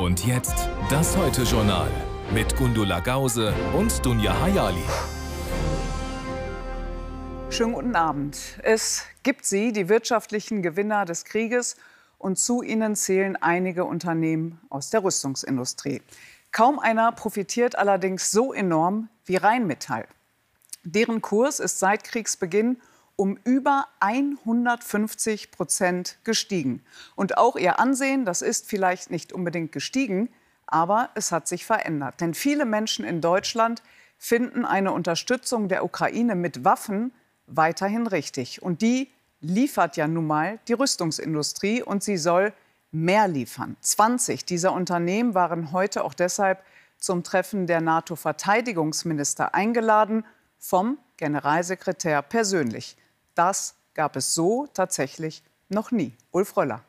Und jetzt das Heute-Journal mit Gundula Gause und Dunja Hayali. Schönen guten Abend. Es gibt sie, die wirtschaftlichen Gewinner des Krieges, und zu ihnen zählen einige Unternehmen aus der Rüstungsindustrie. Kaum einer profitiert allerdings so enorm wie Rheinmetall. Deren Kurs ist seit Kriegsbeginn um über 150 Prozent gestiegen. Und auch ihr Ansehen, das ist vielleicht nicht unbedingt gestiegen, aber es hat sich verändert. Denn viele Menschen in Deutschland finden eine Unterstützung der Ukraine mit Waffen weiterhin richtig. Und die liefert ja nun mal die Rüstungsindustrie und sie soll mehr liefern. 20 dieser Unternehmen waren heute auch deshalb zum Treffen der NATO-Verteidigungsminister eingeladen, vom Generalsekretär persönlich. Das gab es so tatsächlich noch nie. Ulf Röller.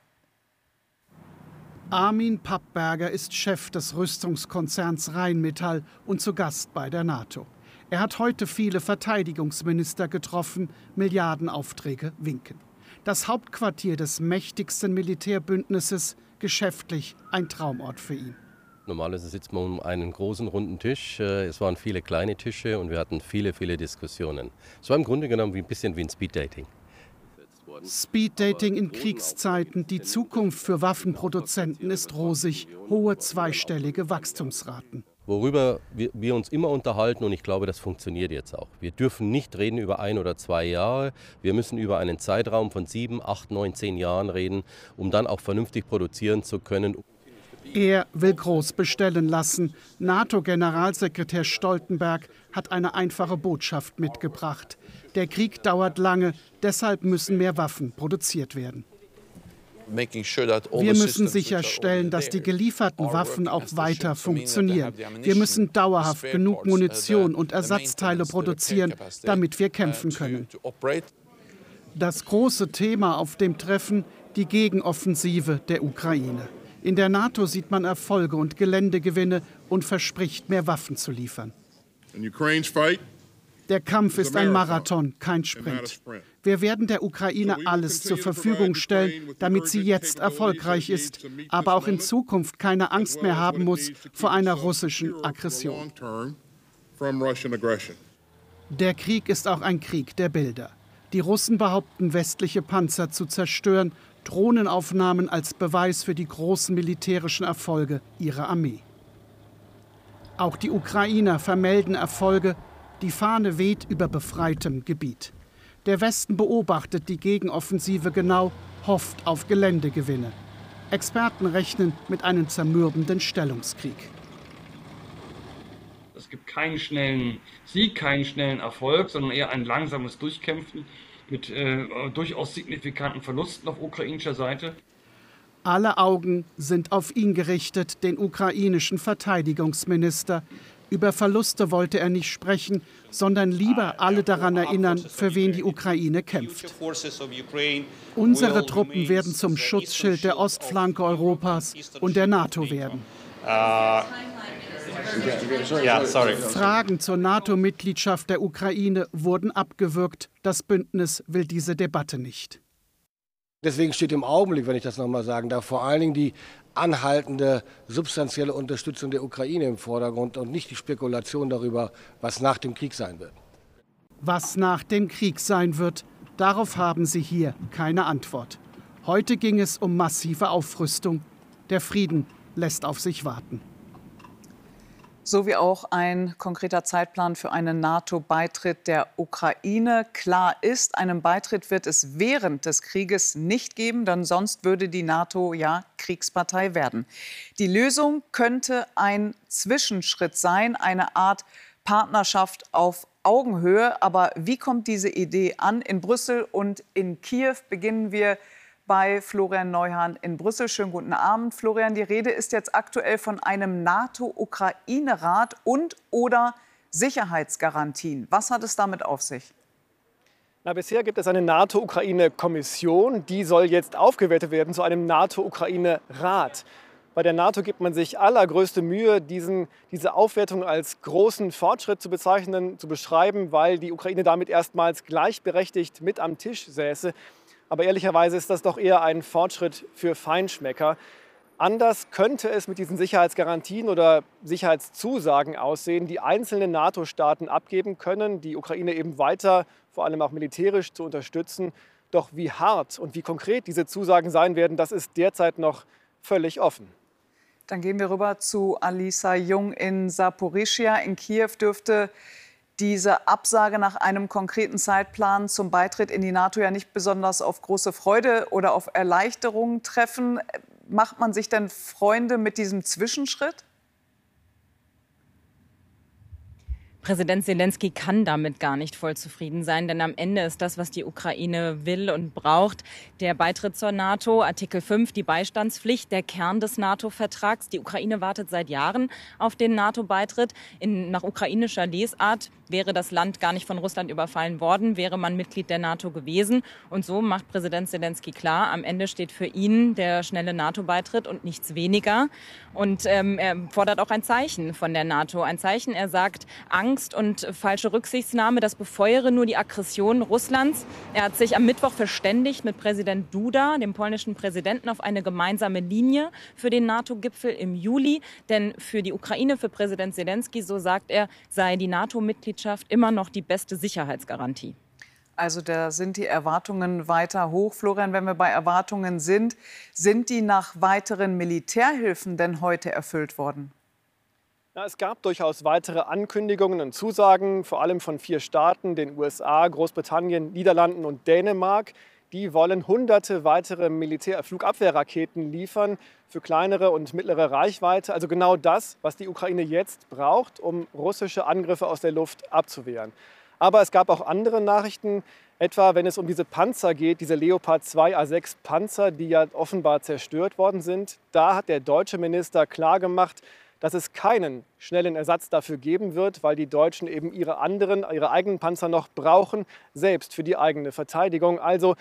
Armin Pappberger ist Chef des Rüstungskonzerns Rheinmetall und zu Gast bei der NATO. Er hat heute viele Verteidigungsminister getroffen, Milliardenaufträge winken. Das Hauptquartier des mächtigsten Militärbündnisses, geschäftlich ein Traumort für ihn. Normalerweise sitzt man um einen großen runden Tisch. Äh, es waren viele kleine Tische und wir hatten viele, viele Diskussionen. Es war im Grunde genommen wie ein bisschen wie ein Speeddating. Speeddating in Kriegszeiten. Die Zukunft für Waffenproduzenten ist rosig. Hohe zweistellige Wachstumsraten. Worüber wir, uns immer unterhalten und ich glaube, das funktioniert jetzt auch. Wir dürfen nicht reden über ein oder zwei Jahre. Wir müssen über einen Zeitraum von sieben, acht, neun, zehn Jahren reden, um dann auch vernünftig produzieren zu können. Er will groß bestellen lassen. NATO-Generalsekretär Stoltenberg hat eine einfache Botschaft mitgebracht. Der Krieg dauert lange, deshalb müssen mehr Waffen produziert werden. Wir müssen sicherstellen, dass die gelieferten Waffen auch weiter funktionieren. Wir müssen dauerhaft genug Munition und Ersatzteile produzieren, damit wir kämpfen können. Das große Thema auf dem Treffen, die Gegenoffensive der Ukraine. In der NATO sieht man Erfolge und Geländegewinne und verspricht, mehr Waffen zu liefern. Der Kampf ist ein Marathon, kein Sprint. Wir werden der Ukraine alles zur Verfügung stellen, damit sie jetzt erfolgreich ist, aber auch in Zukunft keine Angst mehr haben muss vor einer russischen Aggression. Der Krieg ist auch ein Krieg der Bilder. Die Russen behaupten, westliche Panzer zu zerstören Drohnenaufnahmen als Beweis für die großen militärischen Erfolge ihrer Armee. Auch die Ukrainer vermelden Erfolge, die Fahne weht über befreitem Gebiet. Der Westen beobachtet die Gegenoffensive genau, hofft auf Geländegewinne. Experten rechnen mit einem zermürbenden Stellungskrieg. Es gibt keinen schnellen Sieg, keinen schnellen Erfolg, sondern eher ein langsames Durchkämpfen mit äh, durchaus signifikanten Verlusten auf ukrainischer Seite. Alle Augen sind auf ihn gerichtet, den ukrainischen Verteidigungsminister. Über Verluste wollte er nicht sprechen, sondern lieber alle daran erinnern, für wen die Ukraine kämpft. Unsere Truppen werden zum Schutzschild der Ostflanke Europas und der NATO werden. Uh, ja, sorry. Fragen zur NATO-Mitgliedschaft der Ukraine wurden abgewürgt. Das Bündnis will diese Debatte nicht. Deswegen steht im Augenblick, wenn ich das nochmal sagen darf, vor allen Dingen die anhaltende substanzielle Unterstützung der Ukraine im Vordergrund und nicht die Spekulation darüber, was nach dem Krieg sein wird. Was nach dem Krieg sein wird, darauf haben Sie hier keine Antwort. Heute ging es um massive Aufrüstung. Der Frieden lässt auf sich warten sowie auch ein konkreter Zeitplan für einen NATO-Beitritt der Ukraine. Klar ist, einen Beitritt wird es während des Krieges nicht geben, denn sonst würde die NATO ja Kriegspartei werden. Die Lösung könnte ein Zwischenschritt sein, eine Art Partnerschaft auf Augenhöhe. Aber wie kommt diese Idee an? In Brüssel und in Kiew beginnen wir bei Florian Neuhahn in Brüssel. Schönen guten Abend, Florian. Die Rede ist jetzt aktuell von einem NATO-Ukraine-Rat und oder Sicherheitsgarantien. Was hat es damit auf sich? Na, bisher gibt es eine NATO-Ukraine-Kommission, die soll jetzt aufgewertet werden zu einem NATO-Ukraine-Rat. Bei der NATO gibt man sich allergrößte Mühe, diesen, diese Aufwertung als großen Fortschritt zu bezeichnen, zu beschreiben, weil die Ukraine damit erstmals gleichberechtigt mit am Tisch säße. Aber ehrlicherweise ist das doch eher ein Fortschritt für Feinschmecker. Anders könnte es mit diesen Sicherheitsgarantien oder Sicherheitszusagen aussehen, die einzelne NATO-Staaten abgeben können, die Ukraine eben weiter, vor allem auch militärisch zu unterstützen. Doch wie hart und wie konkret diese Zusagen sein werden, das ist derzeit noch völlig offen. Dann gehen wir rüber zu Alisa Jung in Saporischia. In Kiew dürfte diese Absage nach einem konkreten Zeitplan zum Beitritt in die NATO ja nicht besonders auf große Freude oder auf Erleichterung treffen. Macht man sich denn Freunde mit diesem Zwischenschritt? Präsident Zelensky kann damit gar nicht voll zufrieden sein, denn am Ende ist das, was die Ukraine will und braucht, der Beitritt zur NATO, Artikel 5, die Beistandspflicht, der Kern des NATO-Vertrags. Die Ukraine wartet seit Jahren auf den NATO-Beitritt. Nach ukrainischer Lesart wäre das Land gar nicht von Russland überfallen worden, wäre man Mitglied der NATO gewesen. Und so macht Präsident Zelensky klar, am Ende steht für ihn der schnelle NATO-Beitritt und nichts weniger. Und ähm, er fordert auch ein Zeichen von der NATO. Ein Zeichen, er sagt, Angst und falsche Rücksichtnahme. Das befeuere nur die Aggression Russlands. Er hat sich am Mittwoch verständigt mit Präsident Duda, dem polnischen Präsidenten, auf eine gemeinsame Linie für den NATO-Gipfel im Juli. Denn für die Ukraine, für Präsident Zelensky, so sagt er, sei die NATO-Mitgliedschaft immer noch die beste Sicherheitsgarantie. Also da sind die Erwartungen weiter hoch. Florian, wenn wir bei Erwartungen sind, sind die nach weiteren Militärhilfen denn heute erfüllt worden? Ja, es gab durchaus weitere Ankündigungen und Zusagen, vor allem von vier Staaten, den USA, Großbritannien, Niederlanden und Dänemark. Die wollen hunderte weitere Militärflugabwehrraketen liefern für kleinere und mittlere Reichweite. Also genau das, was die Ukraine jetzt braucht, um russische Angriffe aus der Luft abzuwehren. Aber es gab auch andere Nachrichten, etwa wenn es um diese Panzer geht, diese Leopard 2 A6 Panzer, die ja offenbar zerstört worden sind. Da hat der deutsche Minister klargemacht, dass es keinen schnellen Ersatz dafür geben wird, weil die Deutschen eben ihre anderen, ihre eigenen Panzer noch brauchen, selbst für die eigene Verteidigung. Also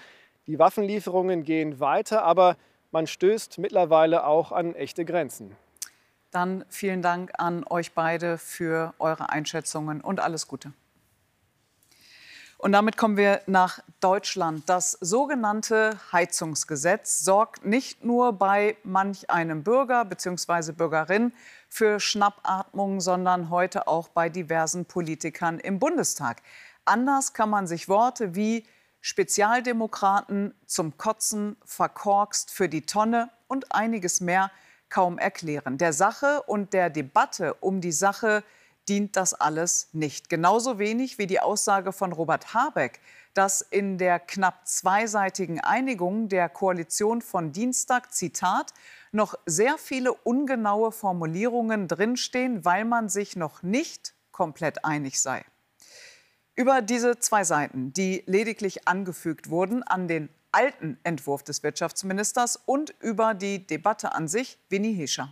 die Waffenlieferungen gehen weiter, aber man stößt mittlerweile auch an echte Grenzen. Dann vielen Dank an euch beide für eure Einschätzungen und alles Gute. Und damit kommen wir nach Deutschland. Das sogenannte Heizungsgesetz sorgt nicht nur bei manch einem Bürger bzw. Bürgerin für Schnappatmung, sondern heute auch bei diversen Politikern im Bundestag. Anders kann man sich Worte wie Spezialdemokraten zum Kotzen, verkorkst für die Tonne und einiges mehr kaum erklären. Der Sache und der Debatte um die Sache dient das alles nicht. Genauso wenig wie die Aussage von Robert Habeck, dass in der knapp zweiseitigen Einigung der Koalition von Dienstag, Zitat, noch sehr viele ungenaue Formulierungen drinstehen, weil man sich noch nicht komplett einig sei. Über diese zwei Seiten, die lediglich angefügt wurden an den alten Entwurf des Wirtschaftsministers und über die Debatte an sich, Winnie Hischer.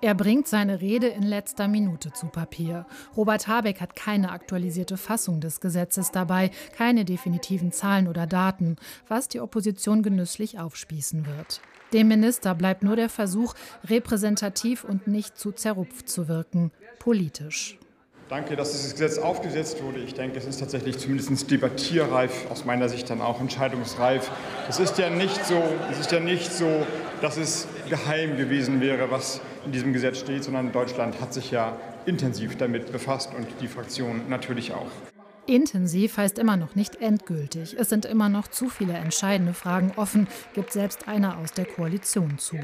Er bringt seine Rede in letzter Minute zu Papier. Robert Habeck hat keine aktualisierte Fassung des Gesetzes dabei, keine definitiven Zahlen oder Daten, was die Opposition genüsslich aufspießen wird. Dem Minister bleibt nur der Versuch, repräsentativ und nicht zu zerrupft zu wirken, politisch. Danke, dass dieses Gesetz aufgesetzt wurde. Ich denke, es ist tatsächlich zumindest debattierreif, aus meiner Sicht dann auch entscheidungsreif. Es ist ja nicht so, es ist ja nicht so, dass es geheim gewesen wäre, was in diesem Gesetz steht, sondern Deutschland hat sich ja intensiv damit befasst und die Fraktion natürlich auch. Intensiv heißt immer noch nicht endgültig. Es sind immer noch zu viele entscheidende Fragen offen, gibt selbst einer aus der Koalition zu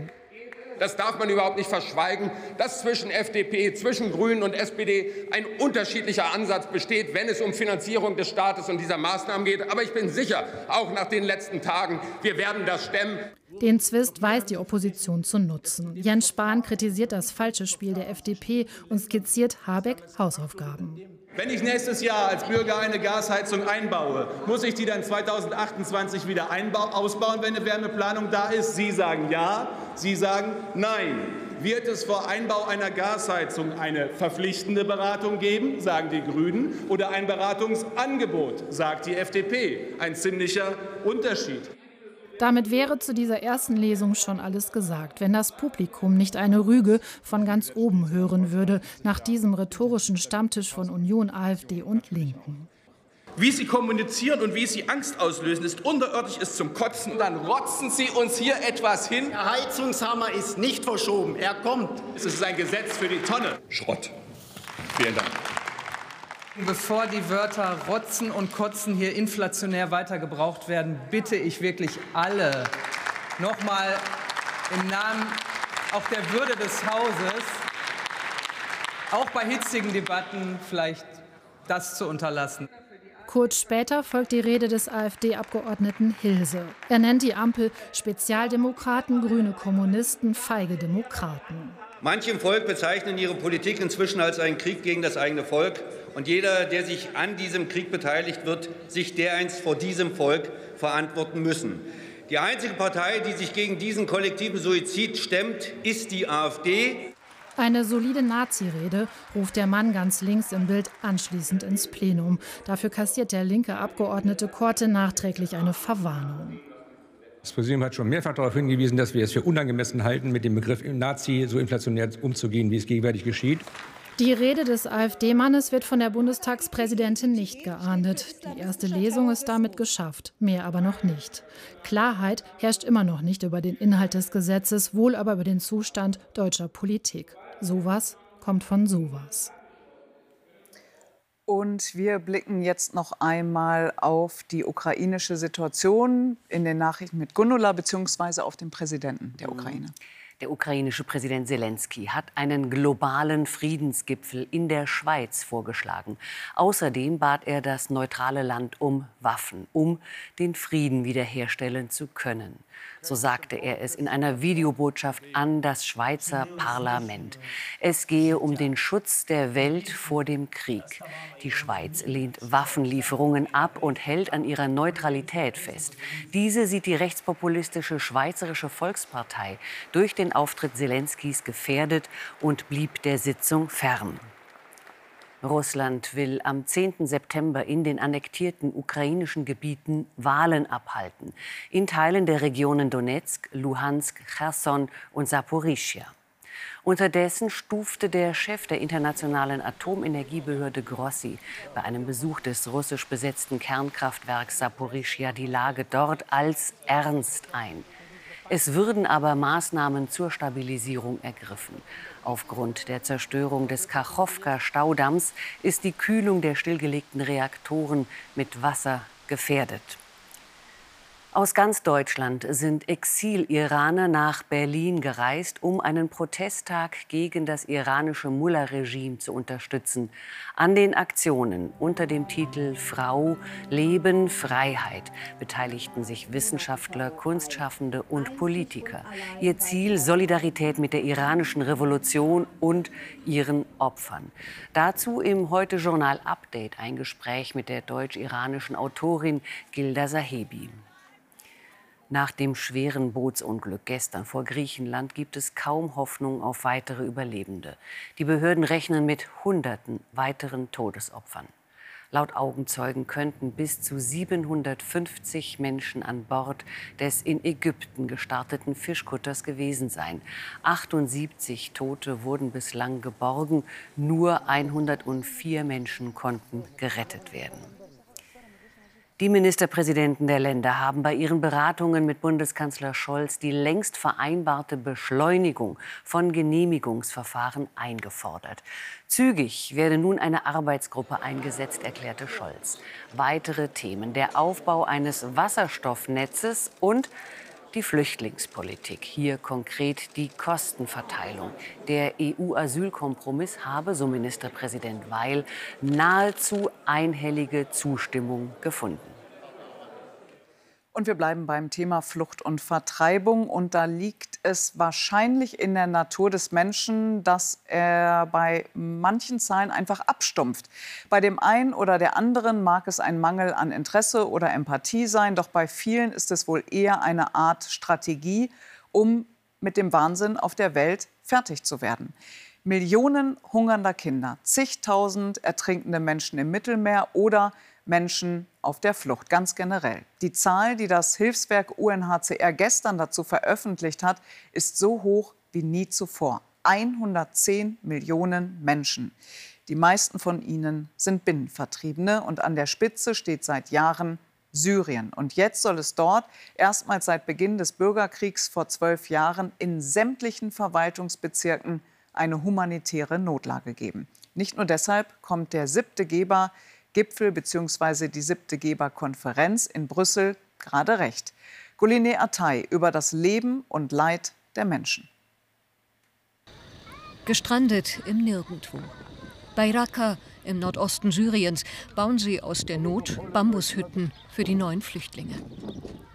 das darf man überhaupt nicht verschweigen, dass zwischen FDP, zwischen Grünen und SPD ein unterschiedlicher Ansatz besteht, wenn es um Finanzierung des Staates und dieser Maßnahmen geht. Aber ich bin sicher, auch nach den letzten Tagen, wir werden das stemmen. Den Zwist weiß die Opposition zu nutzen. Jens Spahn kritisiert das falsche Spiel der FDP und skizziert Habeck Hausaufgaben. Wenn ich nächstes Jahr als Bürger eine Gasheizung einbaue, muss ich die dann 2028 wieder ausbauen, wenn eine Wärmeplanung da ist? Sie sagen ja, Sie sagen nein. Wird es vor Einbau einer Gasheizung eine verpflichtende Beratung geben, sagen die Grünen, oder ein Beratungsangebot, sagt die FDP? Ein ziemlicher Unterschied. Damit wäre zu dieser ersten Lesung schon alles gesagt, wenn das Publikum nicht eine Rüge von ganz oben hören würde, nach diesem rhetorischen Stammtisch von Union, AfD und Linken. Wie Sie kommunizieren und wie Sie Angst auslösen, ist unterirdisch, ist zum Kotzen. Und dann rotzen Sie uns hier etwas hin. Der Heizungshammer ist nicht verschoben, er kommt. Es ist ein Gesetz für die Tonne. Schrott. Vielen Dank. Bevor die Wörter Rotzen und Kotzen hier inflationär weiter gebraucht werden, bitte ich wirklich alle nochmal im Namen auch der Würde des Hauses, auch bei hitzigen Debatten vielleicht das zu unterlassen. Kurz später folgt die Rede des AfD-Abgeordneten Hilse. Er nennt die Ampel Spezialdemokraten, grüne Kommunisten, feige Demokraten. Manche im Volk bezeichnen ihre Politik inzwischen als einen Krieg gegen das eigene Volk. Und jeder, der sich an diesem Krieg beteiligt wird, sich dereinst vor diesem Volk verantworten müssen. Die einzige Partei, die sich gegen diesen kollektiven Suizid stemmt, ist die AfD. Eine solide Nazi-Rede ruft der Mann ganz links im Bild anschließend ins Plenum. Dafür kassiert der linke Abgeordnete Korte nachträglich eine Verwarnung. Das Präsidium hat schon mehrfach darauf hingewiesen, dass wir es für unangemessen halten, mit dem Begriff Nazi so inflationär umzugehen, wie es gegenwärtig geschieht. Die Rede des AfD-Mannes wird von der Bundestagspräsidentin nicht geahndet. Die erste Lesung ist damit geschafft, mehr aber noch nicht. Klarheit herrscht immer noch nicht über den Inhalt des Gesetzes, wohl aber über den Zustand deutscher Politik. Sowas kommt von sowas. Und wir blicken jetzt noch einmal auf die ukrainische Situation in den Nachrichten mit Gundula beziehungsweise auf den Präsidenten der Ukraine. Der ukrainische Präsident Zelensky hat einen globalen Friedensgipfel in der Schweiz vorgeschlagen. Außerdem bat er das neutrale Land um Waffen, um den Frieden wiederherstellen zu können. So sagte er es in einer Videobotschaft an das Schweizer Parlament. Es gehe um den Schutz der Welt vor dem Krieg. Die Schweiz lehnt Waffenlieferungen ab und hält an ihrer Neutralität fest. Diese sieht die rechtspopulistische Schweizerische Volkspartei durch den Auftritt Zelenskys gefährdet und blieb der Sitzung fern. Russland will am 10. September in den annektierten ukrainischen Gebieten Wahlen abhalten, in Teilen der Regionen Donetsk, Luhansk, Cherson und Saporischia. Unterdessen stufte der Chef der internationalen Atomenergiebehörde Grossi bei einem Besuch des russisch besetzten Kernkraftwerks Saporischia die Lage dort als ernst ein. Es würden aber Maßnahmen zur Stabilisierung ergriffen. Aufgrund der Zerstörung des Kachowka-Staudamms ist die Kühlung der stillgelegten Reaktoren mit Wasser gefährdet. Aus ganz Deutschland sind Exil-Iraner nach Berlin gereist, um einen Protesttag gegen das iranische Mullah-Regime zu unterstützen. An den Aktionen unter dem Titel Frau, Leben, Freiheit beteiligten sich Wissenschaftler, Kunstschaffende und Politiker. Ihr Ziel Solidarität mit der iranischen Revolution und ihren Opfern. Dazu im Heute Journal Update ein Gespräch mit der deutsch-iranischen Autorin Gilda Sahebi. Nach dem schweren Bootsunglück gestern vor Griechenland gibt es kaum Hoffnung auf weitere Überlebende. Die Behörden rechnen mit Hunderten weiteren Todesopfern. Laut Augenzeugen könnten bis zu 750 Menschen an Bord des in Ägypten gestarteten Fischkutters gewesen sein. 78 Tote wurden bislang geborgen, nur 104 Menschen konnten gerettet werden. Die Ministerpräsidenten der Länder haben bei ihren Beratungen mit Bundeskanzler Scholz die längst vereinbarte Beschleunigung von Genehmigungsverfahren eingefordert. Zügig werde nun eine Arbeitsgruppe eingesetzt, erklärte Scholz. Weitere Themen der Aufbau eines Wasserstoffnetzes und die Flüchtlingspolitik. Hier konkret die Kostenverteilung. Der EU-Asylkompromiss habe, so Ministerpräsident Weil, nahezu einhellige Zustimmung gefunden. Und wir bleiben beim Thema Flucht und Vertreibung. Und da liegt es wahrscheinlich in der Natur des Menschen, dass er bei manchen Zahlen einfach abstumpft. Bei dem einen oder der anderen mag es ein Mangel an Interesse oder Empathie sein, doch bei vielen ist es wohl eher eine Art Strategie, um mit dem Wahnsinn auf der Welt fertig zu werden. Millionen hungernder Kinder, zigtausend ertrinkende Menschen im Mittelmeer oder Menschen auf der Flucht, ganz generell. Die Zahl, die das Hilfswerk UNHCR gestern dazu veröffentlicht hat, ist so hoch wie nie zuvor. 110 Millionen Menschen. Die meisten von ihnen sind Binnenvertriebene und an der Spitze steht seit Jahren Syrien. Und jetzt soll es dort erstmals seit Beginn des Bürgerkriegs vor zwölf Jahren in sämtlichen Verwaltungsbezirken eine humanitäre Notlage geben. Nicht nur deshalb kommt der siebte Gebergipfel bzw. die siebte Geberkonferenz in Brüssel gerade recht. Goline Atay über das Leben und Leid der Menschen. Gestrandet im Nirgendwo. Bei Raqqa im Nordosten Syriens bauen sie aus der Not Bambushütten für die neuen Flüchtlinge.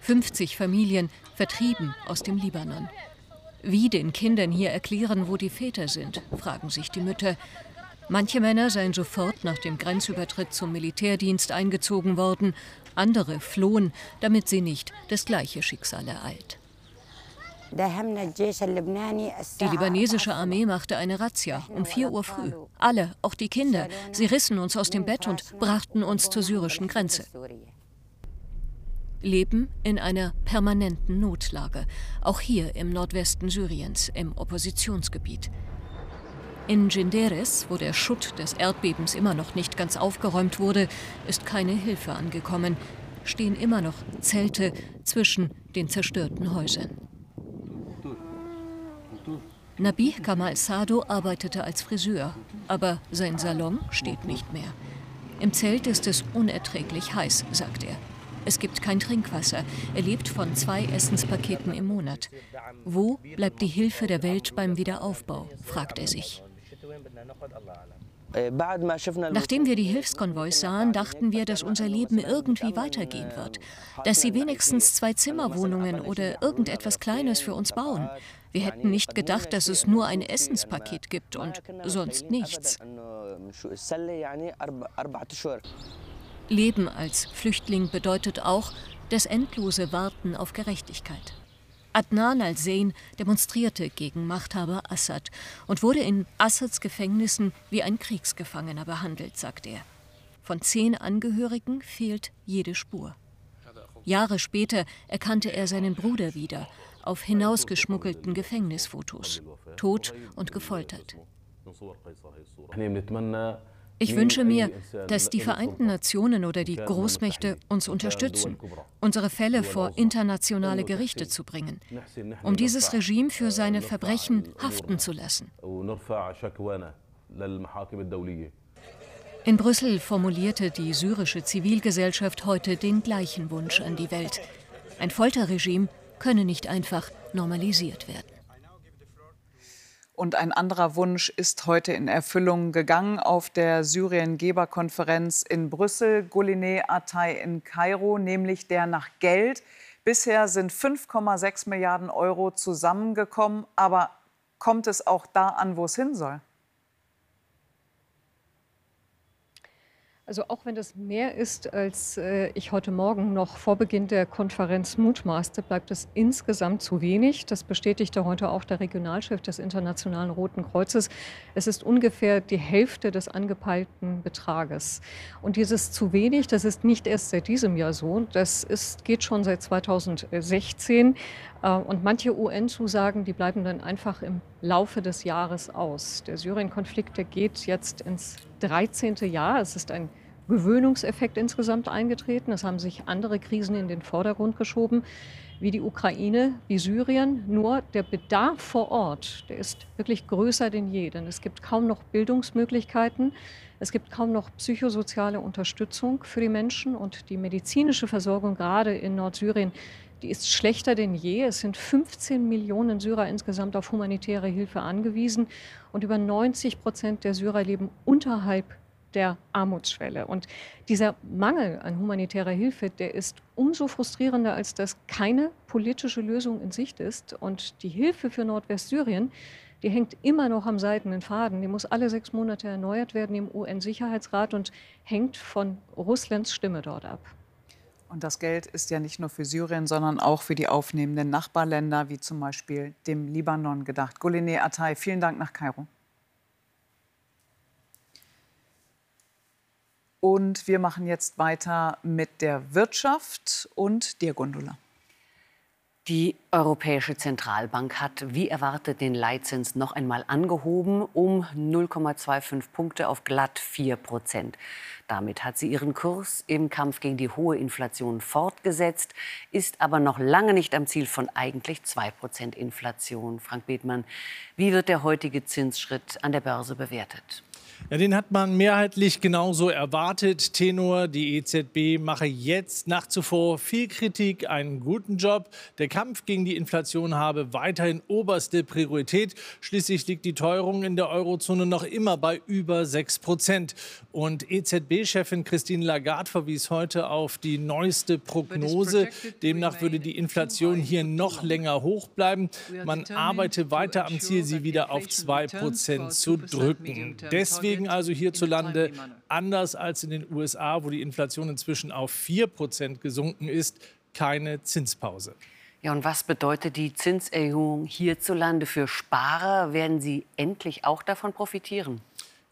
50 Familien vertrieben aus dem Libanon. Wie den Kindern hier erklären, wo die Väter sind, fragen sich die Mütter. Manche Männer seien sofort nach dem Grenzübertritt zum Militärdienst eingezogen worden, andere flohen, damit sie nicht das gleiche Schicksal ereilt. Die libanesische Armee machte eine Razzia um 4 Uhr früh. Alle, auch die Kinder, sie rissen uns aus dem Bett und brachten uns zur syrischen Grenze. Leben in einer permanenten Notlage, auch hier im Nordwesten Syriens, im Oppositionsgebiet. In Jinderes, wo der Schutt des Erdbebens immer noch nicht ganz aufgeräumt wurde, ist keine Hilfe angekommen. Stehen immer noch Zelte zwischen den zerstörten Häusern. Nabi Kamal Sado arbeitete als Friseur, aber sein Salon steht nicht mehr. Im Zelt ist es unerträglich heiß, sagt er. Es gibt kein Trinkwasser. Er lebt von zwei Essenspaketen im Monat. Wo bleibt die Hilfe der Welt beim Wiederaufbau, fragt er sich. Nachdem wir die Hilfskonvois sahen, dachten wir, dass unser Leben irgendwie weitergehen wird. Dass sie wenigstens zwei Zimmerwohnungen oder irgendetwas Kleines für uns bauen. Wir hätten nicht gedacht, dass es nur ein Essenspaket gibt und sonst nichts. Leben als Flüchtling bedeutet auch das endlose Warten auf Gerechtigkeit. Adnan al-Zeyn demonstrierte gegen Machthaber Assad und wurde in Assads Gefängnissen wie ein Kriegsgefangener behandelt, sagt er. Von zehn Angehörigen fehlt jede Spur. Jahre später erkannte er seinen Bruder wieder auf hinausgeschmuggelten Gefängnisfotos, tot und gefoltert. Ich wünsche mir, dass die Vereinten Nationen oder die Großmächte uns unterstützen, unsere Fälle vor internationale Gerichte zu bringen, um dieses Regime für seine Verbrechen haften zu lassen. In Brüssel formulierte die syrische Zivilgesellschaft heute den gleichen Wunsch an die Welt. Ein Folterregime könne nicht einfach normalisiert werden. Und ein anderer Wunsch ist heute in Erfüllung gegangen auf der Syrien-Geberkonferenz in Brüssel, Goline Atay in Kairo, nämlich der nach Geld. Bisher sind 5,6 Milliarden Euro zusammengekommen. Aber kommt es auch da an, wo es hin soll? Also auch wenn das mehr ist, als äh, ich heute Morgen noch vor Beginn der Konferenz mutmaßte, bleibt es insgesamt zu wenig. Das bestätigte heute auch der Regionalchef des Internationalen Roten Kreuzes. Es ist ungefähr die Hälfte des angepeilten Betrages. Und dieses zu wenig, das ist nicht erst seit diesem Jahr so. Das ist, geht schon seit 2016. Äh, und manche UN-Zusagen, die bleiben dann einfach im Laufe des Jahres aus. Der Syrien-Konflikt, der geht jetzt ins 13. Jahr. Es ist ein Gewöhnungseffekt insgesamt eingetreten. Es haben sich andere Krisen in den Vordergrund geschoben, wie die Ukraine, wie Syrien. Nur der Bedarf vor Ort, der ist wirklich größer denn je. Denn es gibt kaum noch Bildungsmöglichkeiten. Es gibt kaum noch psychosoziale Unterstützung für die Menschen und die medizinische Versorgung gerade in Nordsyrien die ist schlechter denn je. Es sind 15 Millionen Syrer insgesamt auf humanitäre Hilfe angewiesen und über 90 Prozent der Syrer leben unterhalb der Armutsschwelle. Und dieser Mangel an humanitärer Hilfe, der ist umso frustrierender, als dass keine politische Lösung in Sicht ist. Und die Hilfe für Nordwestsyrien, die hängt immer noch am seidenen Faden. Die muss alle sechs Monate erneuert werden im UN-Sicherheitsrat und hängt von Russlands Stimme dort ab. Und das Geld ist ja nicht nur für Syrien, sondern auch für die aufnehmenden Nachbarländer, wie zum Beispiel dem Libanon gedacht. Goline Atay, vielen Dank nach Kairo. Und wir machen jetzt weiter mit der Wirtschaft und dir, Gundula. Die Europäische Zentralbank hat wie erwartet den Leitzins noch einmal angehoben um 0,25 Punkte auf glatt 4 Prozent. Damit hat sie ihren Kurs im Kampf gegen die hohe Inflation fortgesetzt, ist aber noch lange nicht am Ziel von eigentlich 2 Prozent Inflation. Frank Bethmann, wie wird der heutige Zinsschritt an der Börse bewertet? Ja, den hat man mehrheitlich genauso erwartet. Tenor, die EZB mache jetzt nach zuvor viel Kritik, einen guten Job. Der Kampf gegen die Inflation habe weiterhin oberste Priorität. Schließlich liegt die Teuerung in der Eurozone noch immer bei über 6 Prozent. Und EZB-Chefin Christine Lagarde verwies heute auf die neueste Prognose. Demnach würde die Inflation hier noch länger hoch bleiben. Man arbeite weiter am Ziel, sie wieder auf 2 Prozent zu drücken. Deswegen Deswegen also hierzulande, anders als in den USA, wo die Inflation inzwischen auf 4 Prozent gesunken ist, keine Zinspause. Ja, und was bedeutet die Zinserhöhung hierzulande für Sparer? Werden sie endlich auch davon profitieren?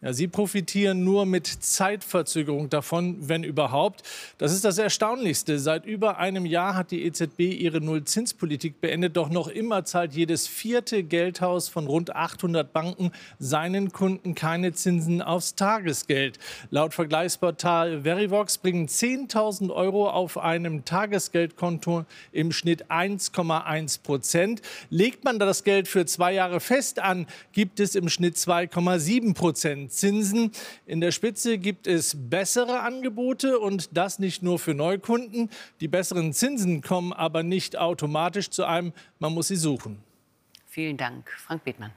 Ja, sie profitieren nur mit Zeitverzögerung davon, wenn überhaupt. Das ist das Erstaunlichste. Seit über einem Jahr hat die EZB ihre Nullzinspolitik beendet. Doch noch immer zahlt jedes vierte Geldhaus von rund 800 Banken seinen Kunden keine Zinsen aufs Tagesgeld. Laut Vergleichsportal Verivox bringen 10.000 Euro auf einem Tagesgeldkonto im Schnitt 1,1 Prozent. Legt man das Geld für zwei Jahre fest an, gibt es im Schnitt 2,7 Prozent. Zinsen. In der Spitze gibt es bessere Angebote und das nicht nur für Neukunden. Die besseren Zinsen kommen aber nicht automatisch zu einem, man muss sie suchen. Vielen Dank, Frank Bethmann.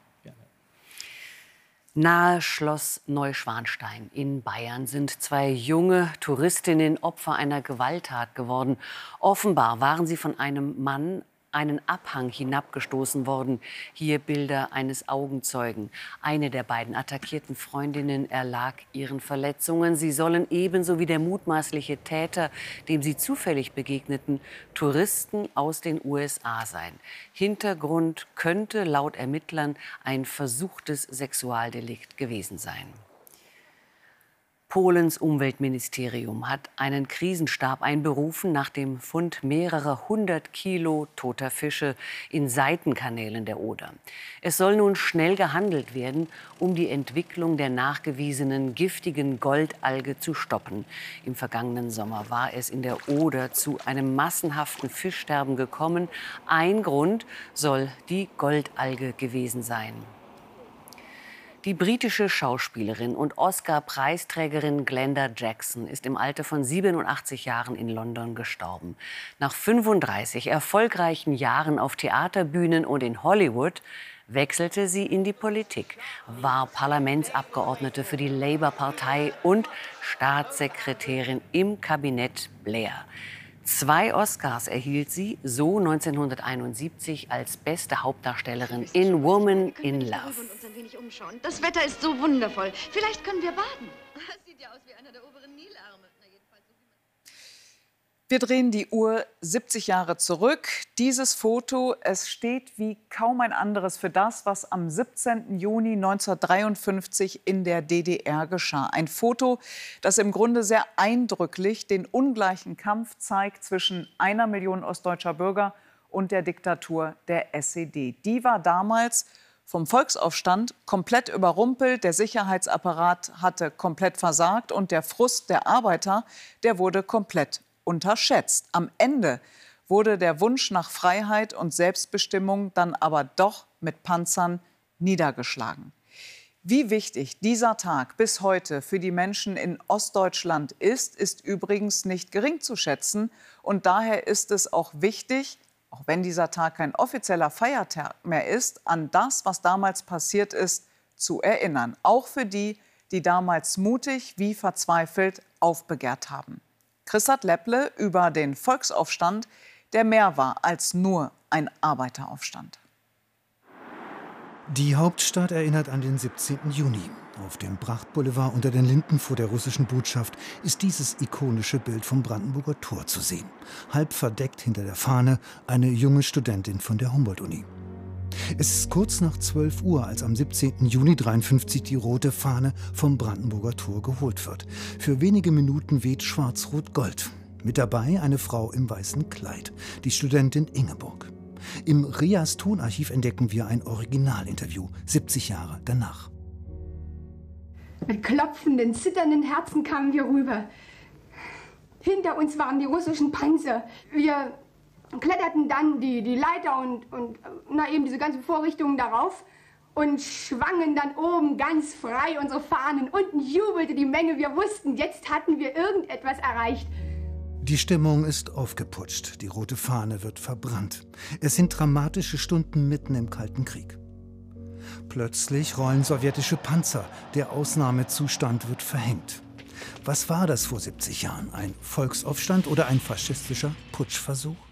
Nahe Schloss Neuschwanstein in Bayern sind zwei junge Touristinnen Opfer einer Gewalttat geworden. Offenbar waren sie von einem Mann einen Abhang hinabgestoßen worden. Hier Bilder eines Augenzeugen. Eine der beiden attackierten Freundinnen erlag ihren Verletzungen. Sie sollen ebenso wie der mutmaßliche Täter, dem sie zufällig begegneten, Touristen aus den USA sein. Hintergrund könnte laut Ermittlern ein versuchtes Sexualdelikt gewesen sein. Polens Umweltministerium hat einen Krisenstab einberufen nach dem Fund mehrerer hundert Kilo toter Fische in Seitenkanälen der Oder. Es soll nun schnell gehandelt werden, um die Entwicklung der nachgewiesenen giftigen Goldalge zu stoppen. Im vergangenen Sommer war es in der Oder zu einem massenhaften Fischsterben gekommen. Ein Grund soll die Goldalge gewesen sein. Die britische Schauspielerin und Oscar-Preisträgerin Glenda Jackson ist im Alter von 87 Jahren in London gestorben. Nach 35 erfolgreichen Jahren auf Theaterbühnen und in Hollywood wechselte sie in die Politik, war Parlamentsabgeordnete für die Labour-Partei und Staatssekretärin im Kabinett Blair. Zwei Oscars erhielt sie, so 1971 als beste Hauptdarstellerin in Woman in Love. Das Wetter ist so wundervoll. Vielleicht können wir baden. Das sieht ja aus wie einer der Nilarme. Wir drehen die Uhr 70 Jahre zurück. Dieses Foto, es steht wie kaum ein anderes für das, was am 17. Juni 1953 in der DDR geschah. Ein Foto, das im Grunde sehr eindrücklich den ungleichen Kampf zeigt zwischen einer Million ostdeutscher Bürger und der Diktatur der SED. Die war damals vom Volksaufstand komplett überrumpelt, der Sicherheitsapparat hatte komplett versagt und der Frust der Arbeiter, der wurde komplett unterschätzt. Am Ende wurde der Wunsch nach Freiheit und Selbstbestimmung dann aber doch mit Panzern niedergeschlagen. Wie wichtig dieser Tag bis heute für die Menschen in Ostdeutschland ist, ist übrigens nicht gering zu schätzen. Und daher ist es auch wichtig, auch wenn dieser Tag kein offizieller Feiertag mehr ist, an das, was damals passiert ist, zu erinnern. Auch für die, die damals mutig wie verzweifelt aufbegehrt haben. Chrisat Lepple über den Volksaufstand, der mehr war als nur ein Arbeiteraufstand. Die Hauptstadt erinnert an den 17. Juni. Auf dem Prachtboulevard unter den Linden vor der russischen Botschaft ist dieses ikonische Bild vom Brandenburger Tor zu sehen. Halb verdeckt hinter der Fahne eine junge Studentin von der Humboldt-Uni. Es ist kurz nach 12 Uhr, als am 17. Juni 53 die rote Fahne vom Brandenburger Tor geholt wird. Für wenige Minuten weht schwarz-rot-gold. Mit dabei eine Frau im weißen Kleid, die Studentin Ingeborg. Im Rias Tonarchiv entdecken wir ein Originalinterview, 70 Jahre danach. Mit klopfenden, zitternden Herzen kamen wir rüber. Hinter uns waren die russischen Panzer. Wir kletterten dann die, die Leiter und, und na, eben diese ganzen Vorrichtungen darauf und schwangen dann oben ganz frei unsere Fahnen. Unten jubelte die Menge. Wir wussten, jetzt hatten wir irgendetwas erreicht. Die Stimmung ist aufgeputscht, die rote Fahne wird verbrannt. Es sind dramatische Stunden mitten im Kalten Krieg. Plötzlich rollen sowjetische Panzer, der Ausnahmezustand wird verhängt. Was war das vor 70 Jahren? Ein Volksaufstand oder ein faschistischer Putschversuch?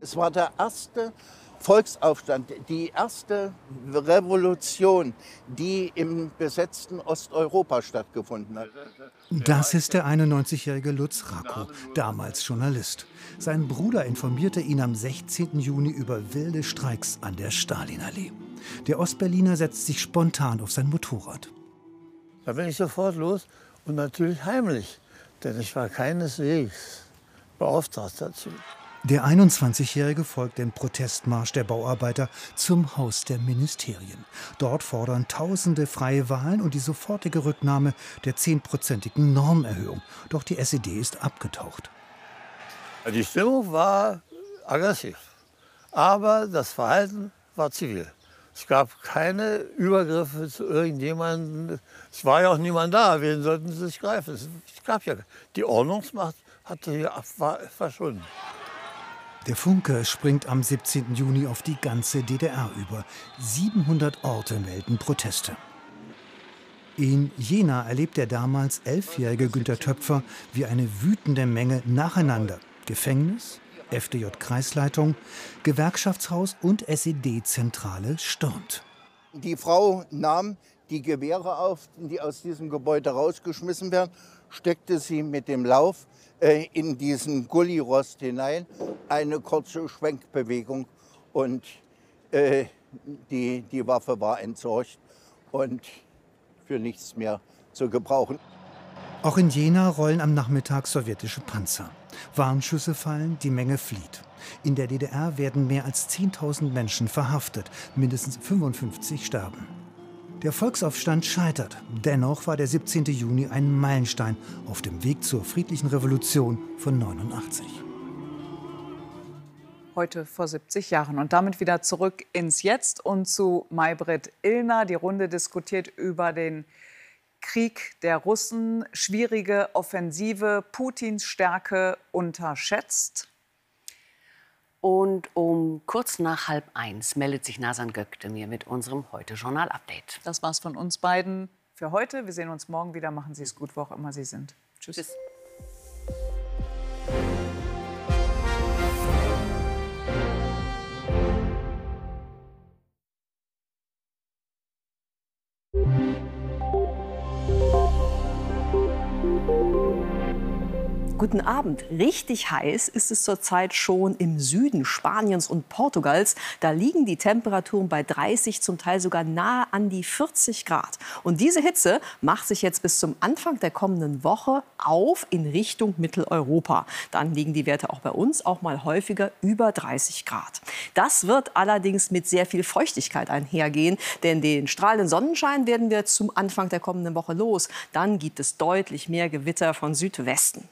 Es war der erste Volksaufstand, die erste Revolution, die im besetzten Osteuropa stattgefunden hat. Das ist der 91-jährige Lutz Racco, damals Journalist. Sein Bruder informierte ihn am 16. Juni über wilde Streiks an der Stalinallee. Der Ostberliner setzt sich spontan auf sein Motorrad. Da bin ich sofort los und natürlich heimlich, denn ich war keineswegs beauftragt dazu. Der 21-Jährige folgt dem Protestmarsch der Bauarbeiter zum Haus der Ministerien. Dort fordern Tausende freie Wahlen und die sofortige Rücknahme der zehnprozentigen Normerhöhung. Doch die SED ist abgetaucht. Die Stimmung war aggressiv, aber das Verhalten war zivil. Es gab keine Übergriffe zu irgendjemandem. Es war ja auch niemand da. Wen sollten sie sich greifen? Es gab ja die Ordnungsmacht hatte hier verschwunden. Der Funke springt am 17. Juni auf die ganze DDR über. 700 Orte melden Proteste. In Jena erlebt der damals elfjährige Günter Töpfer, wie eine wütende Menge nacheinander Gefängnis, FDJ-Kreisleitung, Gewerkschaftshaus und SED-Zentrale stürmt. Die Frau nahm die Gewehre auf, die aus diesem Gebäude rausgeschmissen werden, steckte sie mit dem Lauf äh, in diesen Gullirost hinein, eine kurze Schwenkbewegung und äh, die, die Waffe war entsorgt und für nichts mehr zu gebrauchen. Auch in Jena rollen am Nachmittag sowjetische Panzer. Warnschüsse fallen, die Menge flieht. In der DDR werden mehr als 10.000 Menschen verhaftet, mindestens 55 sterben. Der Volksaufstand scheitert. Dennoch war der 17. Juni ein Meilenstein auf dem Weg zur friedlichen Revolution von 89. Heute vor 70 Jahren. Und damit wieder zurück ins Jetzt und zu Maybrit Illner. Die Runde diskutiert über den Krieg der Russen. Schwierige Offensive, Putins Stärke unterschätzt. Und um kurz nach halb eins meldet sich Nasan Gökte mit unserem Heute-Journal-Update. Das war's von uns beiden für heute. Wir sehen uns morgen wieder. Machen Sie es gut, wo auch immer Sie sind. Tschüss. Tschüss. Guten Abend. Richtig heiß ist es zurzeit schon im Süden Spaniens und Portugals. Da liegen die Temperaturen bei 30, zum Teil sogar nahe an die 40 Grad. Und diese Hitze macht sich jetzt bis zum Anfang der kommenden Woche auf in Richtung Mitteleuropa. Dann liegen die Werte auch bei uns auch mal häufiger über 30 Grad. Das wird allerdings mit sehr viel Feuchtigkeit einhergehen, denn den strahlenden Sonnenschein werden wir zum Anfang der kommenden Woche los. Dann gibt es deutlich mehr Gewitter von Südwesten.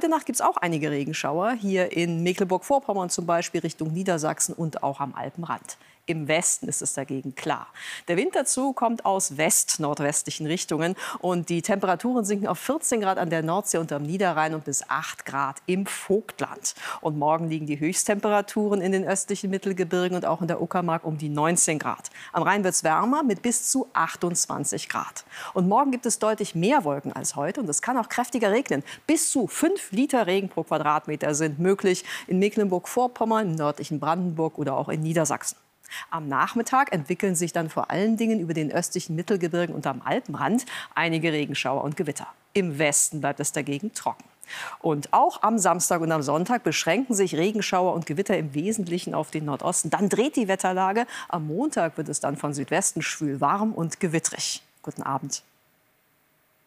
Heute Nacht gibt es auch einige Regenschauer, hier in Mecklenburg-Vorpommern zum Beispiel Richtung Niedersachsen und auch am Alpenrand. Im Westen ist es dagegen klar. Der Wind dazu kommt aus west-nordwestlichen Richtungen und die Temperaturen sinken auf 14 Grad an der Nordsee und am Niederrhein und bis 8 Grad im Vogtland. Und morgen liegen die Höchsttemperaturen in den östlichen Mittelgebirgen und auch in der Uckermark um die 19 Grad. Am Rhein wird es wärmer mit bis zu 28 Grad. Und morgen gibt es deutlich mehr Wolken als heute und es kann auch kräftiger regnen. Bis zu 5 Liter Regen pro Quadratmeter sind möglich in Mecklenburg-Vorpommern, im nördlichen Brandenburg oder auch in Niedersachsen. Am Nachmittag entwickeln sich dann vor allen Dingen über den östlichen Mittelgebirgen und am Alpenrand einige Regenschauer und Gewitter. Im Westen bleibt es dagegen trocken. Und auch am Samstag und am Sonntag beschränken sich Regenschauer und Gewitter im Wesentlichen auf den Nordosten. Dann dreht die Wetterlage. Am Montag wird es dann von Südwesten schwül warm und gewittrig. Guten Abend.